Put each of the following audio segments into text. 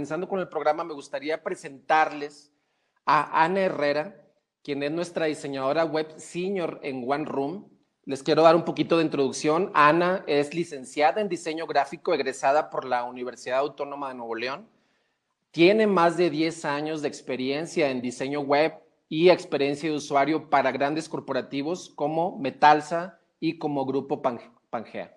comenzando con el programa, me gustaría presentarles a Ana Herrera, quien es nuestra diseñadora web senior en One Room. Les quiero dar un poquito de introducción. Ana es licenciada en diseño gráfico, egresada por la Universidad Autónoma de Nuevo León. Tiene más de 10 años de experiencia en diseño web y experiencia de usuario para grandes corporativos como Metalsa y como Grupo Pangea.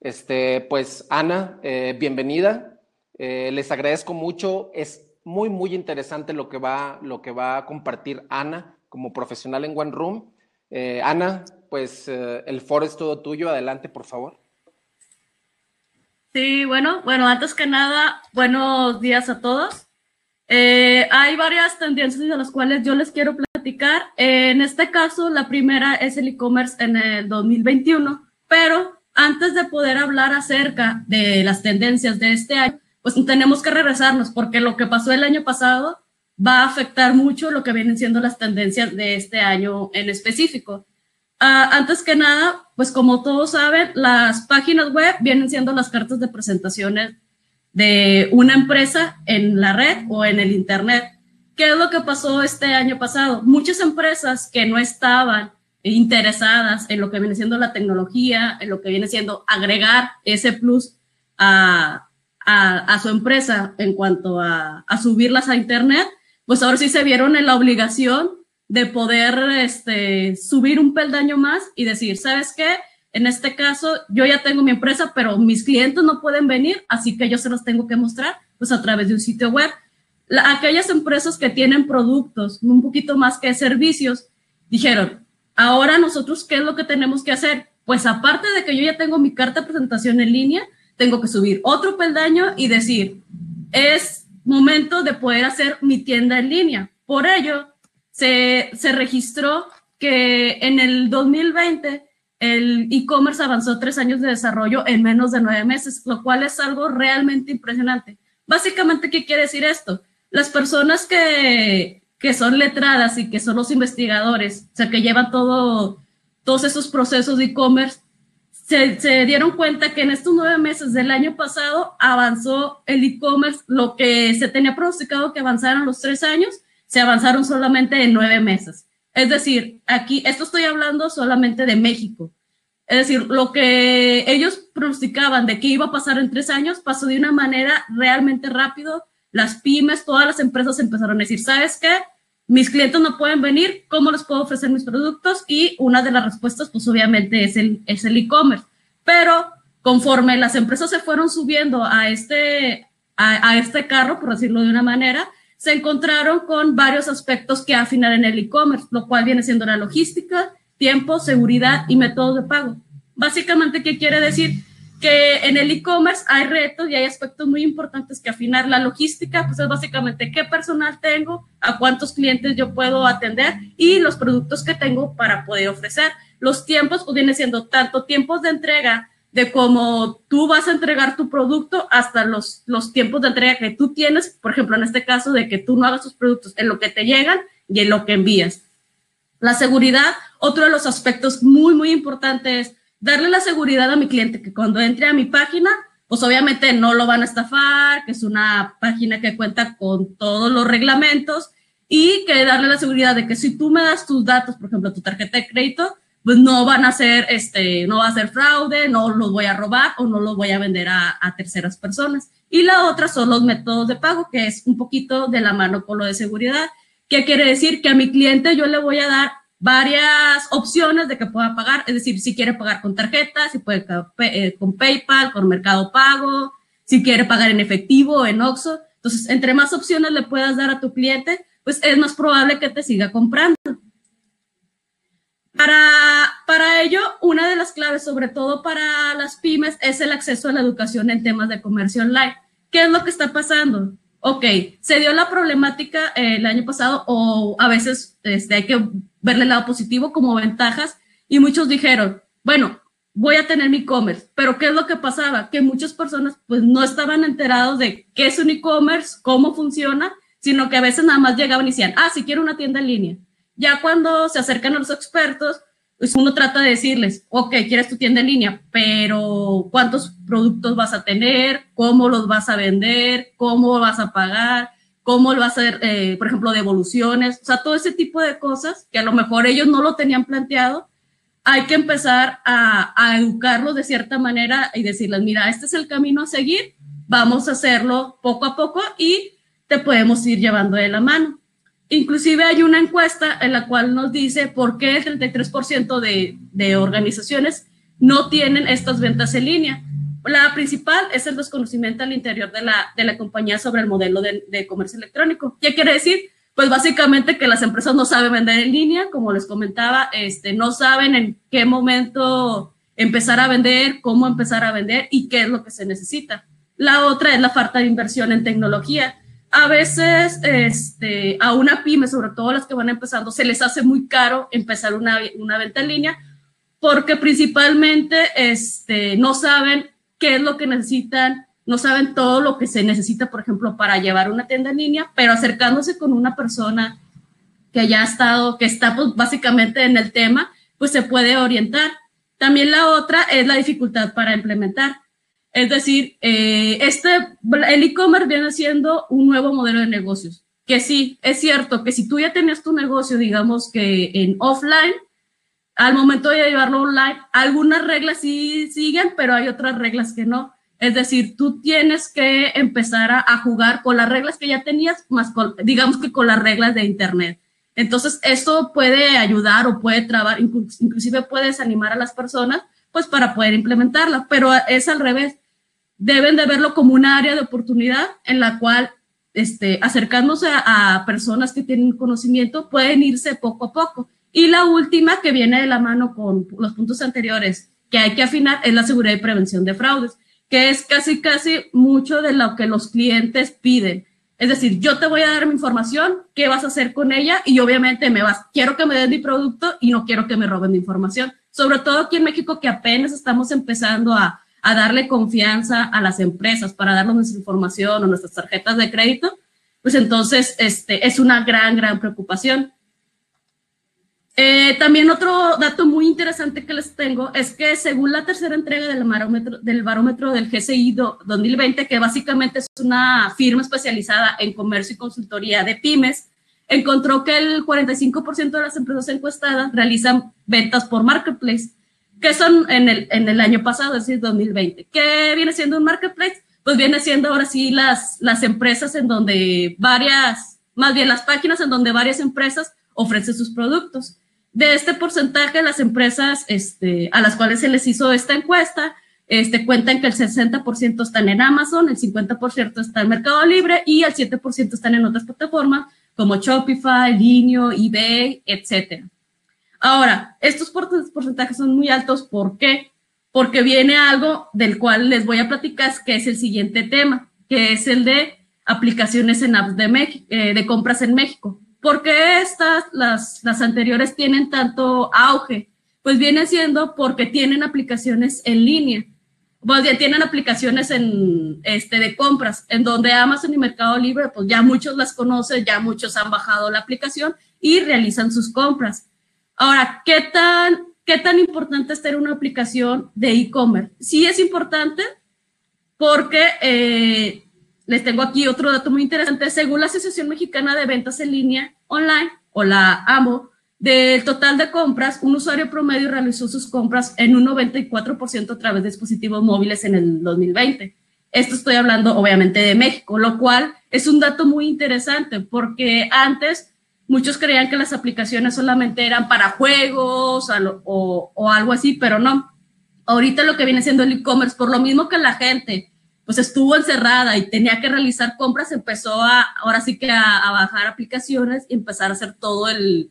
Este, pues Ana, eh, bienvenida. Eh, les agradezco mucho. Es muy, muy interesante lo que, va, lo que va a compartir Ana como profesional en One Room. Eh, Ana, pues eh, el foro es todo tuyo. Adelante, por favor. Sí, bueno, bueno, antes que nada, buenos días a todos. hay varias tendencias de las cuales yo les quiero platicar. en este caso, la primera es el e-commerce en el 2021, pero antes de poder hablar acerca de las tendencias de este año, pues tenemos que regresarnos porque lo que pasó el año pasado va a afectar mucho lo que vienen siendo las tendencias de este año en específico. Ah, antes que nada, pues como todos saben, las páginas web vienen siendo las cartas de presentaciones de una empresa en la red o en el Internet. ¿Qué es lo que pasó este año pasado? Muchas empresas que no estaban interesadas en lo que viene siendo la tecnología, en lo que viene siendo agregar ese plus a, a, su empresa en cuanto a, subirlas a Internet, pues ahora sí se vieron en la obligación de poder este, subir un peldaño más y decir, ¿sabes qué? En este caso, yo ya tengo mi empresa, pero mis clientes no pueden venir, así que yo se los tengo que mostrar pues a través de un sitio web. aquellas empresas que tienen productos un poquito más que servicios, dijeron, ahora nosotros, ¿qué es lo que tenemos que hacer? Pues aparte de que yo ya tengo mi carta de presentación en línea, tengo que subir otro peldaño y decir, es momento de poder hacer mi tienda en línea. Por ello, se, se registró que en el 2020 el e-commerce avanzó tres años de desarrollo en menos de nueve meses, lo cual es algo realmente impresionante. Básicamente, ¿qué quiere decir esto? Las personas que, que son letradas y que son los investigadores, o sea, que llevan todo, todos esos procesos de e-commerce, se, dieron cuenta que en estos nueve meses del año pasado avanzó el e-commerce, lo que se tenía pronosticado que avanzaran los tres años, se avanzaron solamente en nueve meses. Es decir, aquí, esto estoy hablando solamente de México. Es decir, lo que ellos pronosticaban de que iba a pasar en tres años pasó de una manera realmente rápido. Las pymes, todas las empresas empezaron a decir, ¿sabes qué? Mis clientes no pueden venir, ¿cómo les puedo ofrecer mis productos? Y una de las respuestas, pues obviamente es el es el e-commerce. Pero conforme las empresas se fueron subiendo a este, a, a, este carro, por decirlo de una manera, se encontraron con varios aspectos que afinar en el e-commerce, lo cual viene siendo la logística, tiempo, seguridad y métodos de pago. Básicamente, ¿qué quiere decir? Que en el e-commerce hay retos y hay aspectos muy importantes que afinar. La logística, pues es básicamente qué personal tengo, a cuántos clientes yo puedo atender y los productos que tengo para poder ofrecer. Los tiempos, pues viene siendo tanto tiempos de entrega de cómo tú vas a entregar tu producto hasta los, los tiempos de entrega que tú tienes, por ejemplo, en este caso de que tú no hagas tus productos en lo que te llegan y en lo que envías. La seguridad, otro de los aspectos muy, muy importantes darle la seguridad a mi cliente que cuando entre a mi página, pues obviamente no lo van a estafar, que es una página que cuenta con todos los reglamentos y que darle la seguridad de que si tú me das tus datos, por ejemplo, tu tarjeta de crédito, pues no van a ser, este, no va a ser fraude, no los voy a robar o no los voy a vender a, terceras personas. Y la otra son los métodos de pago, que es un poquito de la mano con lo de seguridad, que quiere decir que a mi cliente yo le voy a dar varias opciones de que pueda pagar, es decir, si quiere pagar con tarjeta, si puede eh, con PayPal, con Mercado Pago, si quiere pagar en efectivo o en Oxxo. Entonces, entre más opciones le puedas dar a tu cliente, pues es más probable que te siga comprando. Para, para ello, una de las claves, sobre todo para las pymes, es el acceso a la educación en temas de comercio online. ¿Qué es lo que está pasando? Ok, se dio la problemática eh, el año pasado o a veces este, hay que verle el lado positivo como ventajas y muchos dijeron, bueno, voy a tener mi e-commerce, pero ¿qué es lo que pasaba? Que muchas personas pues no estaban enterados de qué es un e-commerce, cómo funciona, sino que a veces nada más llegaban y decían, ah, si quiero una tienda en línea. Ya cuando se acercan a los expertos, pues uno trata de decirles, ok, quieres tu tienda en línea, pero ¿cuántos productos vas a tener? ¿Cómo los vas a vender? ¿Cómo vas a pagar? ¿Cómo lo vas a hacer, eh, por ejemplo, devoluciones? O sea, todo ese tipo de cosas que a lo mejor ellos no lo tenían planteado, hay que empezar a, a educarlos de cierta manera y decirles, mira, este es el camino a seguir, vamos a hacerlo poco a poco y te podemos ir llevando de la mano. Inclusive hay una encuesta en la cual nos dice por qué el 33% de, de organizaciones no tienen estas ventas en línea. La principal es el desconocimiento al interior de la, de la compañía sobre el modelo de, de, comercio electrónico. ¿Qué quiere decir? Pues básicamente que las empresas no saben vender en línea, como les comentaba, este, no saben en qué momento empezar a vender, cómo empezar a vender y qué es lo que se necesita. La otra es la falta de inversión en tecnología a veces este, a una pyme, sobre todo las que van empezando, se les hace muy caro empezar una, venta en línea porque principalmente este, no saben qué es lo que necesitan, no saben todo lo que se necesita, por ejemplo, para llevar una tienda en línea, pero acercándose con una persona que ya ha estado, que está pues, básicamente en el tema, pues se puede orientar. También la otra es la dificultad para implementar. Es decir, eh, este, el e-commerce viene siendo un nuevo modelo de negocios. Que sí, es cierto que si tú ya tenías tu negocio, digamos que en offline, al momento de llevarlo online, algunas reglas sí siguen, pero hay otras reglas que no. Es decir, tú tienes que empezar a, jugar con las reglas que ya tenías, más con, digamos que con las reglas de Internet. Entonces, esto puede ayudar o puede trabar, inclusive puedes animar a las personas pues para poder implementarla, pero es al revés. Deben de verlo como un área de oportunidad en la cual este, acercándose a, a personas que tienen conocimiento pueden irse poco a poco. Y la última que viene de la mano con los puntos anteriores que hay que afinar es la seguridad y prevención de fraudes, que es casi, casi mucho de lo que los clientes piden. Es decir, yo te voy a dar mi información, ¿qué vas a hacer con ella? Y obviamente me vas, quiero que me des mi producto y no quiero que me roben mi información sobre todo aquí en México que apenas estamos empezando a, a darle confianza a las empresas para darnos nuestra información o nuestras tarjetas de crédito, pues entonces este, es una gran, gran preocupación. Eh, también otro dato muy interesante que les tengo es que según la tercera entrega del barómetro del, barómetro del GCI 2020, que básicamente es una firma especializada en comercio y consultoría de pymes, encontró que el 45% de las empresas encuestadas realizan ventas por marketplace, que son en el, en el año pasado, es decir, 2020. ¿Qué viene siendo un marketplace? Pues viene siendo ahora sí las, las empresas en donde varias, más bien las páginas en donde varias empresas ofrecen sus productos. De este porcentaje, las empresas este, a las cuales se les hizo esta encuesta, este, cuentan que el 60% están en Amazon, el 50% está en Mercado Libre y el 7% están en otras plataformas como Shopify, Linio, eBay, etc. Ahora, estos porcentajes son muy altos, ¿por qué? Porque viene algo del cual les voy a platicar, que es el siguiente tema, que es el de aplicaciones en apps de, México, eh, de compras en México. ¿Por qué estas, las, las anteriores, tienen tanto auge? Pues viene siendo porque tienen aplicaciones en línea pues ya tienen aplicaciones en, este, de compras, en donde Amazon y Mercado Libre, pues ya muchos las conocen, ya muchos han bajado la aplicación y realizan sus compras. Ahora, ¿qué tan, qué tan importante es tener una aplicación de e-commerce? Sí es importante porque eh, les tengo aquí otro dato muy interesante. Según la Asociación Mexicana de Ventas en Línea Online, o la AMO, del total de compras, un usuario promedio realizó sus compras en un 94% a través de dispositivos móviles en el 2020. Esto estoy hablando obviamente de México, lo cual es un dato muy interesante porque antes muchos creían que las aplicaciones solamente eran para juegos o, o algo así, pero no. Ahorita lo que viene siendo el e-commerce, por lo mismo que la gente pues estuvo encerrada y tenía que realizar compras, empezó a, ahora sí que a, bajar aplicaciones y empezar a hacer todo el,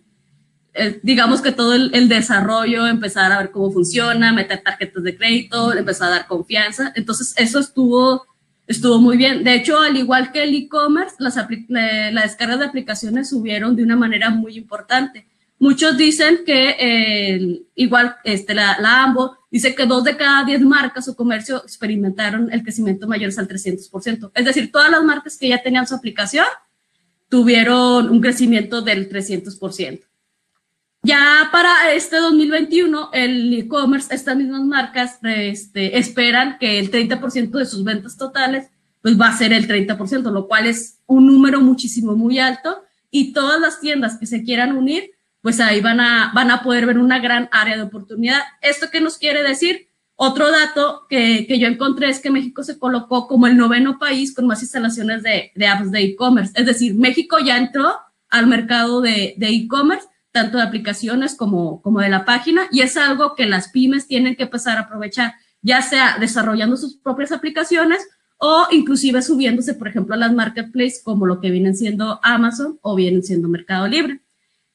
eh, digamos que todo el, desarrollo, empezar a ver cómo funciona, meter tarjetas de crédito, empezar a dar confianza. Entonces, eso estuvo, estuvo muy bien. De hecho, al igual que el e-commerce, las la descarga de aplicaciones subieron de una manera muy importante. Muchos dicen que igual este, la, la, AMBO dice que dos de cada diez marcas o comercio experimentaron el crecimiento mayor al 300%. Es decir, todas las marcas que ya tenían su aplicación tuvieron un crecimiento del 300%. Ya para este 2021, el e-commerce, estas mismas marcas este, esperan que el 30% de sus ventas totales pues va a ser el 30%, lo cual es un número muchísimo muy alto y todas las tiendas que se quieran unir, pues ahí van a, van a poder ver una gran área de oportunidad. ¿Esto qué nos quiere decir? Otro dato que, que yo encontré es que México se colocó como el noveno país con más instalaciones de, de apps de e-commerce. Es decir, México ya entró al mercado de e-commerce, tanto de aplicaciones como, como de la página, y es algo que las pymes tienen que empezar a aprovechar, ya sea desarrollando sus propias aplicaciones o inclusive subiéndose, por ejemplo, a las marketplaces como lo que vienen siendo Amazon o vienen siendo Mercado Libre.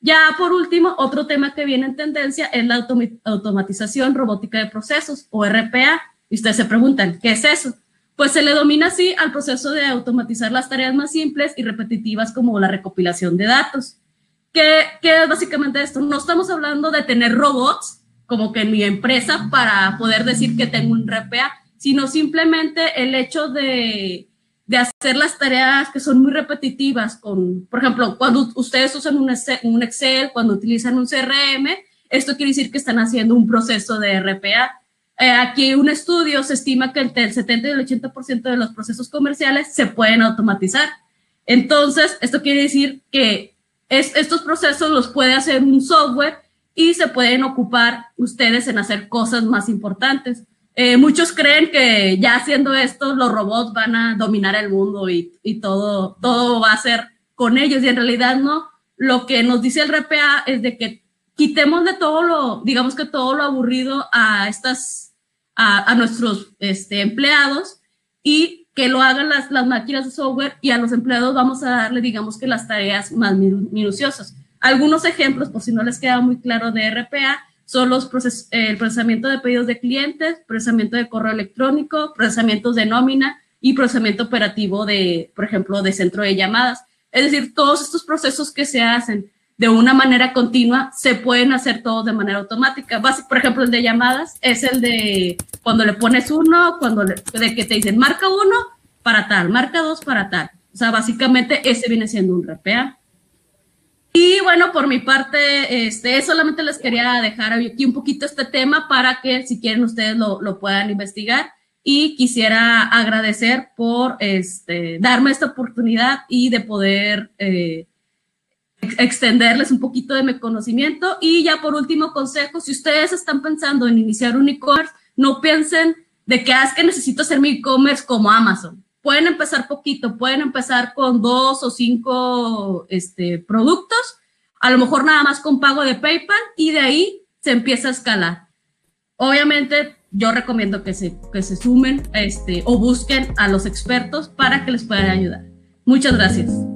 Ya por último, otro tema que viene en tendencia es la automatización robótica de procesos o RPA. Y ustedes se preguntan, ¿qué es eso? Pues se le domina así al proceso de automatizar las tareas más simples y repetitivas como la recopilación de datos. ¿Qué, ¿Qué es básicamente esto? No estamos hablando de tener robots como que en mi empresa para poder decir que tengo un RPA, sino simplemente el hecho de, de hacer las tareas que son muy repetitivas, con, por ejemplo, cuando ustedes usan un Excel, cuando utilizan un CRM, esto quiere decir que están haciendo un proceso de RPA. Eh, aquí un estudio se estima que entre el 70 y el 80% de los procesos comerciales se pueden automatizar. Entonces, esto quiere decir que es, estos procesos los puede hacer un software y se pueden ocupar ustedes en hacer cosas más importantes. Eh, muchos creen que ya haciendo esto los robots van a dominar el mundo y, y, todo, todo va a ser con ellos y en realidad no. Lo que nos dice el RPA es de que quitemos de todo lo, digamos que todo lo aburrido a estas, a, a nuestros este, empleados y que lo hagan las, las máquinas de software y a los empleados vamos a darle, digamos que las tareas más minuciosas. Algunos ejemplos, por si no les queda muy claro de RPA, son los proces el procesamiento de pedidos de clientes, procesamiento de correo electrónico, procesamientos de nómina y procesamiento operativo de, por ejemplo, de centro de llamadas. Es decir, todos estos procesos que se hacen de una manera continua se pueden hacer todos de manera automática. por ejemplo, el de llamadas es el de cuando le pones uno, cuando le, de que te dicen marca uno para tal, marca dos para tal. O sea, básicamente ese viene siendo un RPA. Y bueno, por mi parte, este, solamente les quería dejar aquí un poquito este tema para que si quieren ustedes lo, lo puedan investigar. Y quisiera agradecer por este, darme esta oportunidad y de poder eh, extenderles un poquito de mi conocimiento. Y ya por último consejo, si ustedes están pensando en iniciar un e-commerce, no piensen de que ah, es que necesito hacer mi e-commerce como Amazon pueden empezar poquito, pueden empezar con dos o cinco este, productos, a lo mejor nada más con pago de PayPal y de ahí se empieza a escalar. Obviamente yo recomiendo que se, que se sumen este, o busquen a los expertos para que les puedan ayudar. Muchas gracias.